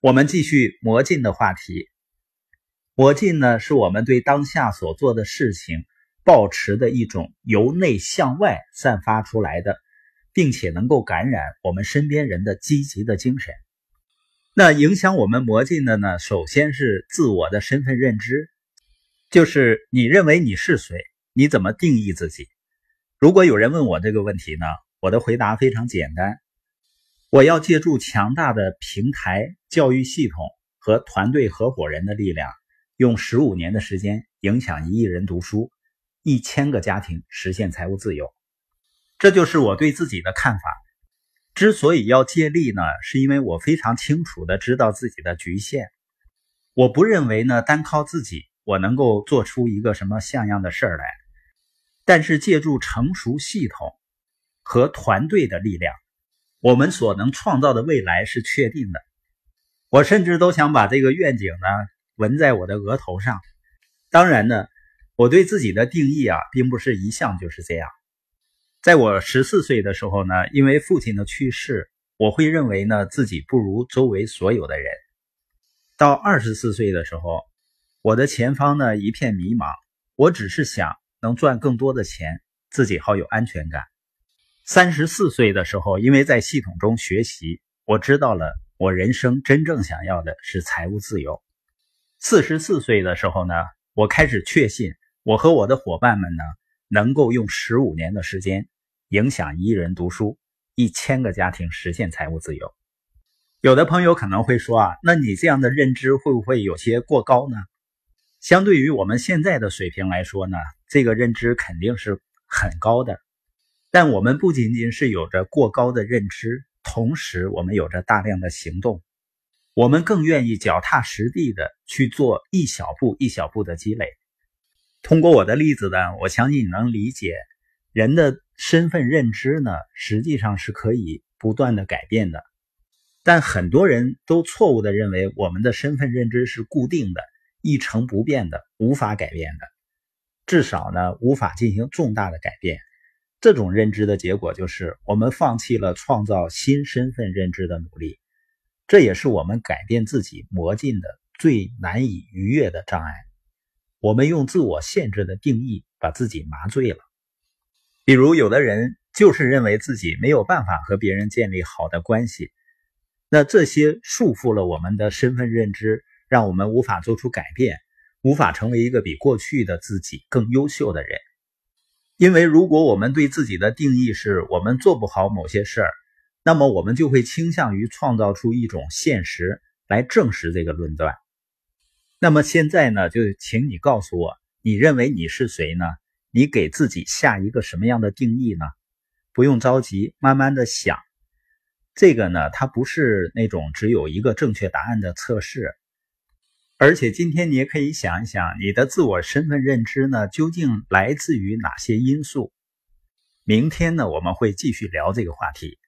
我们继续魔镜的话题。魔镜呢，是我们对当下所做的事情保持的一种由内向外散发出来的，并且能够感染我们身边人的积极的精神。那影响我们魔镜的呢，首先是自我的身份认知，就是你认为你是谁，你怎么定义自己？如果有人问我这个问题呢，我的回答非常简单。我要借助强大的平台、教育系统和团队合伙人的力量，用十五年的时间影响一亿人读书，一千个家庭实现财务自由。这就是我对自己的看法。之所以要借力呢，是因为我非常清楚的知道自己的局限。我不认为呢，单靠自己我能够做出一个什么像样的事儿来。但是借助成熟系统和团队的力量。我们所能创造的未来是确定的。我甚至都想把这个愿景呢纹在我的额头上。当然呢，我对自己的定义啊，并不是一向就是这样。在我十四岁的时候呢，因为父亲的去世，我会认为呢自己不如周围所有的人。到二十四岁的时候，我的前方呢一片迷茫，我只是想能赚更多的钱，自己好有安全感。三十四岁的时候，因为在系统中学习，我知道了我人生真正想要的是财务自由。四十四岁的时候呢，我开始确信，我和我的伙伴们呢，能够用十五年的时间影响一人读书，一千个家庭实现财务自由。有的朋友可能会说啊，那你这样的认知会不会有些过高呢？相对于我们现在的水平来说呢，这个认知肯定是很高的。但我们不仅仅是有着过高的认知，同时我们有着大量的行动，我们更愿意脚踏实地的去做一小步一小步的积累。通过我的例子呢，我相信你能理解，人的身份认知呢，实际上是可以不断的改变的。但很多人都错误的认为我们的身份认知是固定的、一成不变的、无法改变的，至少呢，无法进行重大的改变。这种认知的结果就是，我们放弃了创造新身份认知的努力，这也是我们改变自己魔镜的最难以逾越的障碍。我们用自我限制的定义把自己麻醉了。比如，有的人就是认为自己没有办法和别人建立好的关系，那这些束缚了我们的身份认知，让我们无法做出改变，无法成为一个比过去的自己更优秀的人。因为如果我们对自己的定义是我们做不好某些事儿，那么我们就会倾向于创造出一种现实来证实这个论断。那么现在呢，就请你告诉我，你认为你是谁呢？你给自己下一个什么样的定义呢？不用着急，慢慢的想。这个呢，它不是那种只有一个正确答案的测试。而且今天你也可以想一想，你的自我身份认知呢，究竟来自于哪些因素？明天呢，我们会继续聊这个话题。